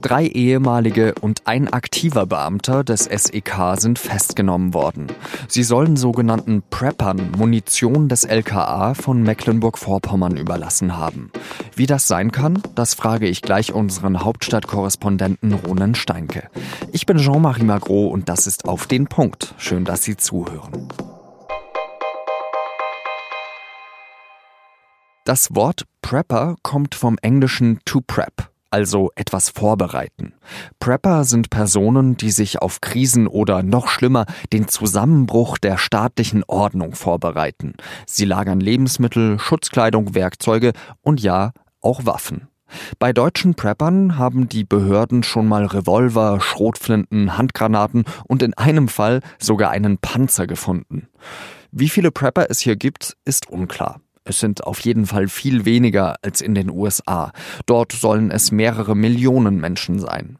Drei ehemalige und ein aktiver Beamter des SEK sind festgenommen worden. Sie sollen sogenannten Preppern Munition des LKA von Mecklenburg-Vorpommern überlassen haben. Wie das sein kann, das frage ich gleich unseren Hauptstadtkorrespondenten Ronen Steinke. Ich bin Jean-Marie Magro und das ist auf den Punkt. Schön, dass Sie zuhören. Das Wort Prepper kommt vom englischen to prep, also etwas vorbereiten. Prepper sind Personen, die sich auf Krisen oder noch schlimmer den Zusammenbruch der staatlichen Ordnung vorbereiten. Sie lagern Lebensmittel, Schutzkleidung, Werkzeuge und ja, auch Waffen. Bei deutschen Preppern haben die Behörden schon mal Revolver, Schrotflinten, Handgranaten und in einem Fall sogar einen Panzer gefunden. Wie viele Prepper es hier gibt, ist unklar. Es sind auf jeden Fall viel weniger als in den USA. Dort sollen es mehrere Millionen Menschen sein.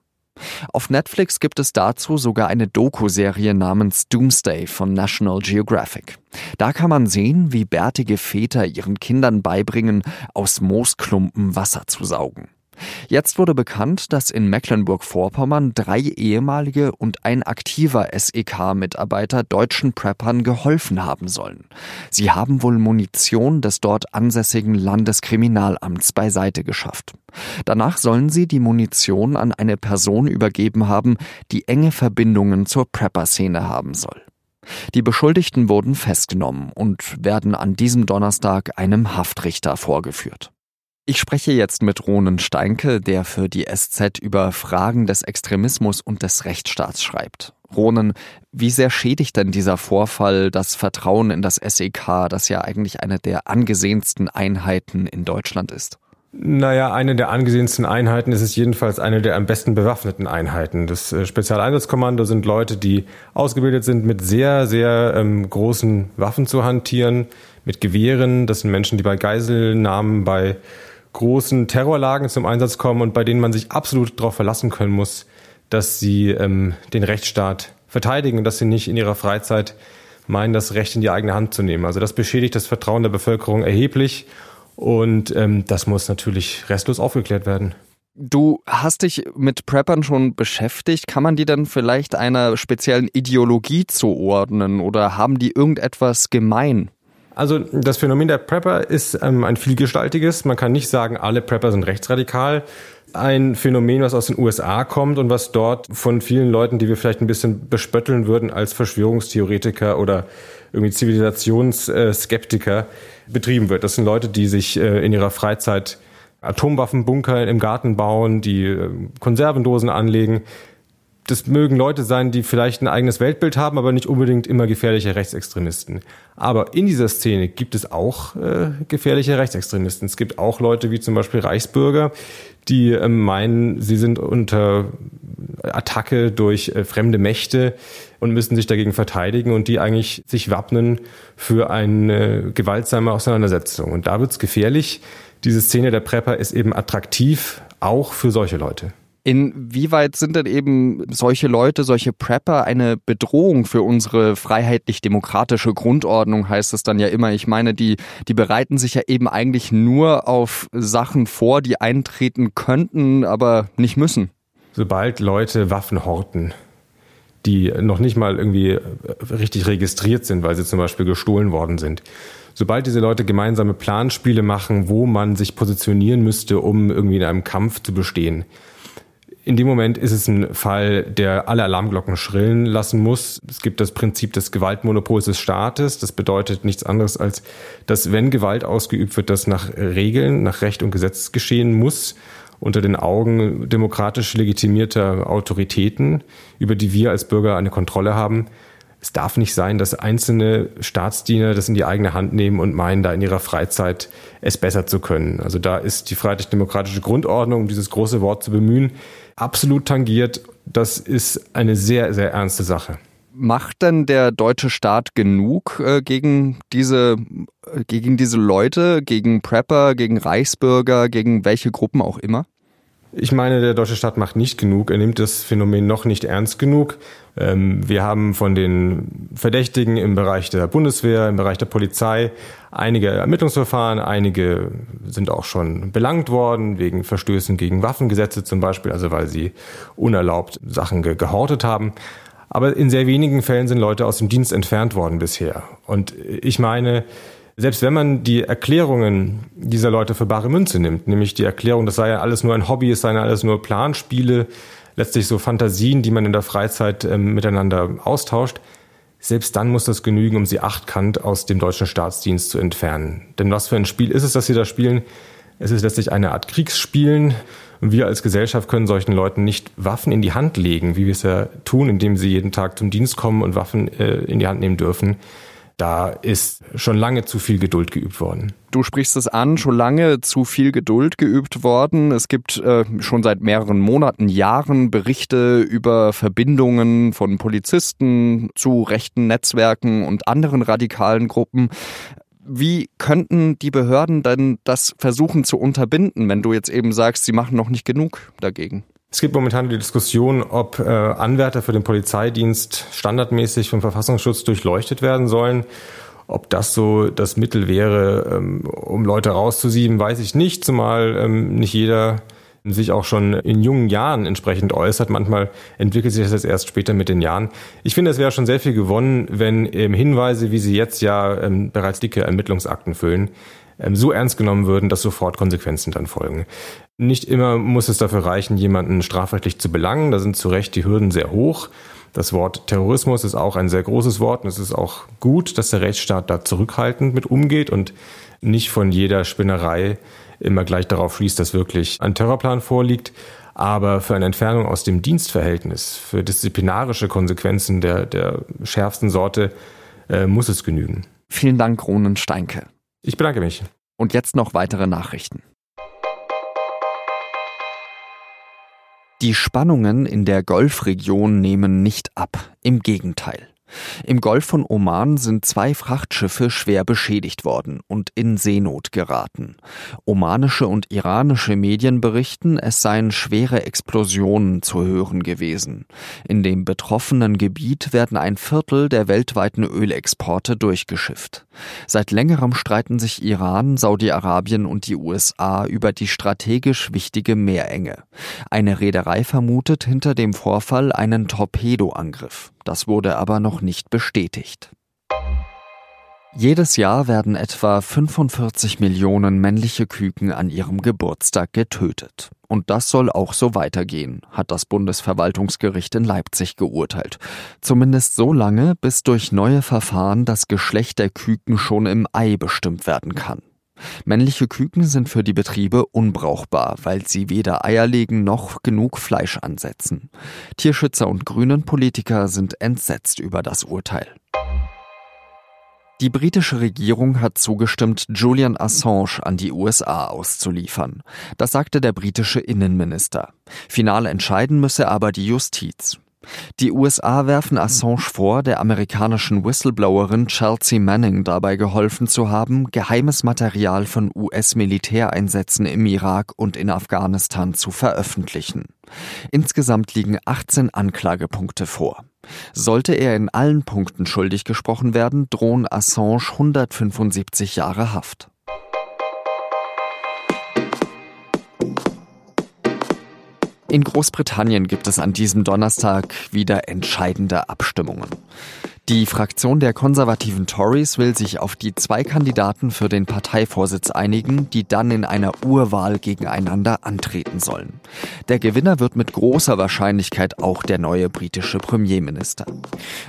Auf Netflix gibt es dazu sogar eine Doku-Serie namens Doomsday von National Geographic. Da kann man sehen, wie bärtige Väter ihren Kindern beibringen, aus Moosklumpen Wasser zu saugen. Jetzt wurde bekannt, dass in Mecklenburg-Vorpommern drei ehemalige und ein aktiver SEK-Mitarbeiter deutschen Preppern geholfen haben sollen. Sie haben wohl Munition des dort ansässigen Landeskriminalamts beiseite geschafft. Danach sollen sie die Munition an eine Person übergeben haben, die enge Verbindungen zur Prepper-Szene haben soll. Die Beschuldigten wurden festgenommen und werden an diesem Donnerstag einem Haftrichter vorgeführt. Ich spreche jetzt mit Ronen Steinke, der für die SZ über Fragen des Extremismus und des Rechtsstaats schreibt. Ronen, wie sehr schädigt denn dieser Vorfall das Vertrauen in das SEK, das ja eigentlich eine der angesehensten Einheiten in Deutschland ist? Naja, eine der angesehensten Einheiten ist es jedenfalls eine der am besten bewaffneten Einheiten. Das äh, Spezialeinsatzkommando sind Leute, die ausgebildet sind, mit sehr, sehr ähm, großen Waffen zu hantieren, mit Gewehren. Das sind Menschen, die bei Geiselnahmen, bei großen Terrorlagen zum Einsatz kommen und bei denen man sich absolut darauf verlassen können muss, dass sie ähm, den Rechtsstaat verteidigen und dass sie nicht in ihrer Freizeit meinen, das Recht in die eigene Hand zu nehmen. Also das beschädigt das Vertrauen der Bevölkerung erheblich und ähm, das muss natürlich restlos aufgeklärt werden. Du hast dich mit Preppern schon beschäftigt. Kann man die dann vielleicht einer speziellen Ideologie zuordnen oder haben die irgendetwas gemein? Also das Phänomen der Prepper ist ähm, ein vielgestaltiges. Man kann nicht sagen, alle Prepper sind rechtsradikal. Ein Phänomen, was aus den USA kommt und was dort von vielen Leuten, die wir vielleicht ein bisschen bespötteln würden als Verschwörungstheoretiker oder irgendwie Zivilisationsskeptiker betrieben wird. Das sind Leute, die sich äh, in ihrer Freizeit Atomwaffenbunker im Garten bauen, die äh, Konservendosen anlegen, das mögen Leute sein, die vielleicht ein eigenes Weltbild haben, aber nicht unbedingt immer gefährliche Rechtsextremisten. Aber in dieser Szene gibt es auch äh, gefährliche Rechtsextremisten. Es gibt auch Leute wie zum Beispiel Reichsbürger, die äh, meinen, sie sind unter Attacke durch äh, fremde Mächte und müssen sich dagegen verteidigen und die eigentlich sich wappnen für eine gewaltsame Auseinandersetzung. Und da wird's gefährlich. Diese Szene der Prepper ist eben attraktiv, auch für solche Leute. Inwieweit sind denn eben solche Leute, solche Prepper eine Bedrohung für unsere freiheitlich-demokratische Grundordnung, heißt es dann ja immer. Ich meine, die, die bereiten sich ja eben eigentlich nur auf Sachen vor, die eintreten könnten, aber nicht müssen. Sobald Leute Waffen horten, die noch nicht mal irgendwie richtig registriert sind, weil sie zum Beispiel gestohlen worden sind, sobald diese Leute gemeinsame Planspiele machen, wo man sich positionieren müsste, um irgendwie in einem Kampf zu bestehen, in dem Moment ist es ein Fall, der alle Alarmglocken schrillen lassen muss. Es gibt das Prinzip des Gewaltmonopols des Staates. Das bedeutet nichts anderes als, dass wenn Gewalt ausgeübt wird, das nach Regeln, nach Recht und Gesetz geschehen muss, unter den Augen demokratisch legitimierter Autoritäten, über die wir als Bürger eine Kontrolle haben. Es darf nicht sein, dass einzelne Staatsdiener das in die eigene Hand nehmen und meinen, da in ihrer Freizeit es besser zu können. Also da ist die freiheitlich-demokratische Grundordnung, um dieses große Wort zu bemühen, absolut tangiert. Das ist eine sehr, sehr ernste Sache. Macht denn der deutsche Staat genug äh, gegen diese äh, gegen diese Leute, gegen Prepper, gegen Reichsbürger, gegen welche Gruppen auch immer? Ich meine, der deutsche Staat macht nicht genug. Er nimmt das Phänomen noch nicht ernst genug. Ähm, wir haben von den Verdächtigen im Bereich der Bundeswehr, im Bereich der Polizei einige Ermittlungsverfahren. Einige sind auch schon belangt worden wegen Verstößen gegen Waffengesetze zum Beispiel, also weil sie unerlaubt Sachen gehortet haben. Aber in sehr wenigen Fällen sind Leute aus dem Dienst entfernt worden bisher. Und ich meine, selbst wenn man die Erklärungen dieser Leute für bare Münze nimmt, nämlich die Erklärung, das sei ja alles nur ein Hobby, es seien ja alles nur Planspiele, letztlich so Fantasien, die man in der Freizeit äh, miteinander austauscht, selbst dann muss das genügen, um sie achtkant aus dem deutschen Staatsdienst zu entfernen. Denn was für ein Spiel ist es, das sie da spielen? Es ist letztlich eine Art Kriegsspielen. Und wir als Gesellschaft können solchen Leuten nicht Waffen in die Hand legen, wie wir es ja tun, indem sie jeden Tag zum Dienst kommen und Waffen äh, in die Hand nehmen dürfen da ist schon lange zu viel Geduld geübt worden. Du sprichst es an, schon lange zu viel Geduld geübt worden. Es gibt äh, schon seit mehreren Monaten, Jahren Berichte über Verbindungen von Polizisten zu rechten Netzwerken und anderen radikalen Gruppen. Wie könnten die Behörden denn das versuchen zu unterbinden, wenn du jetzt eben sagst, sie machen noch nicht genug dagegen? Es gibt momentan die Diskussion, ob äh, Anwärter für den Polizeidienst standardmäßig vom Verfassungsschutz durchleuchtet werden sollen. Ob das so das Mittel wäre, ähm, um Leute rauszusieben, weiß ich nicht, zumal ähm, nicht jeder sich auch schon in jungen Jahren entsprechend äußert. Manchmal entwickelt sich das jetzt erst später mit den Jahren. Ich finde, es wäre schon sehr viel gewonnen, wenn ähm, Hinweise, wie sie jetzt ja ähm, bereits dicke Ermittlungsakten füllen, so ernst genommen würden, dass sofort Konsequenzen dann folgen. Nicht immer muss es dafür reichen, jemanden strafrechtlich zu belangen. Da sind zu Recht die Hürden sehr hoch. Das Wort Terrorismus ist auch ein sehr großes Wort und es ist auch gut, dass der Rechtsstaat da zurückhaltend mit umgeht und nicht von jeder Spinnerei immer gleich darauf schließt, dass wirklich ein Terrorplan vorliegt. Aber für eine Entfernung aus dem Dienstverhältnis, für disziplinarische Konsequenzen der, der schärfsten Sorte, äh, muss es genügen. Vielen Dank, Ronen Steinke. Ich bedanke mich. Und jetzt noch weitere Nachrichten. Die Spannungen in der Golfregion nehmen nicht ab, im Gegenteil. Im Golf von Oman sind zwei Frachtschiffe schwer beschädigt worden und in Seenot geraten. Omanische und iranische Medien berichten, es seien schwere Explosionen zu hören gewesen. In dem betroffenen Gebiet werden ein Viertel der weltweiten Ölexporte durchgeschifft. Seit längerem streiten sich Iran, Saudi-Arabien und die USA über die strategisch wichtige Meerenge. Eine Reederei vermutet hinter dem Vorfall einen Torpedoangriff. Das wurde aber noch nicht bestätigt. Jedes Jahr werden etwa 45 Millionen männliche Küken an ihrem Geburtstag getötet. Und das soll auch so weitergehen, hat das Bundesverwaltungsgericht in Leipzig geurteilt. Zumindest so lange, bis durch neue Verfahren das Geschlecht der Küken schon im Ei bestimmt werden kann. Männliche Küken sind für die Betriebe unbrauchbar, weil sie weder Eier legen noch genug Fleisch ansetzen. Tierschützer und grünen Politiker sind entsetzt über das Urteil. Die britische Regierung hat zugestimmt, Julian Assange an die USA auszuliefern. Das sagte der britische Innenminister. Final entscheiden müsse aber die Justiz. Die USA werfen Assange vor, der amerikanischen Whistleblowerin Chelsea Manning dabei geholfen zu haben, geheimes Material von US-Militäreinsätzen im Irak und in Afghanistan zu veröffentlichen. Insgesamt liegen 18 Anklagepunkte vor. Sollte er in allen Punkten schuldig gesprochen werden, drohen Assange 175 Jahre Haft. In Großbritannien gibt es an diesem Donnerstag wieder entscheidende Abstimmungen. Die Fraktion der konservativen Tories will sich auf die zwei Kandidaten für den Parteivorsitz einigen, die dann in einer Urwahl gegeneinander antreten sollen. Der Gewinner wird mit großer Wahrscheinlichkeit auch der neue britische Premierminister.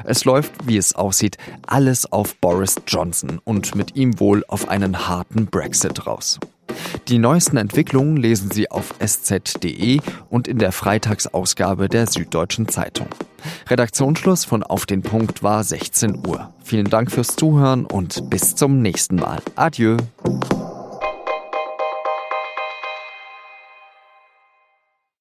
Es läuft, wie es aussieht, alles auf Boris Johnson und mit ihm wohl auf einen harten Brexit raus. Die neuesten Entwicklungen lesen Sie auf sz.de und in der Freitagsausgabe der Süddeutschen Zeitung. Redaktionsschluss von Auf den Punkt war 16 Uhr. Vielen Dank fürs Zuhören und bis zum nächsten Mal. Adieu.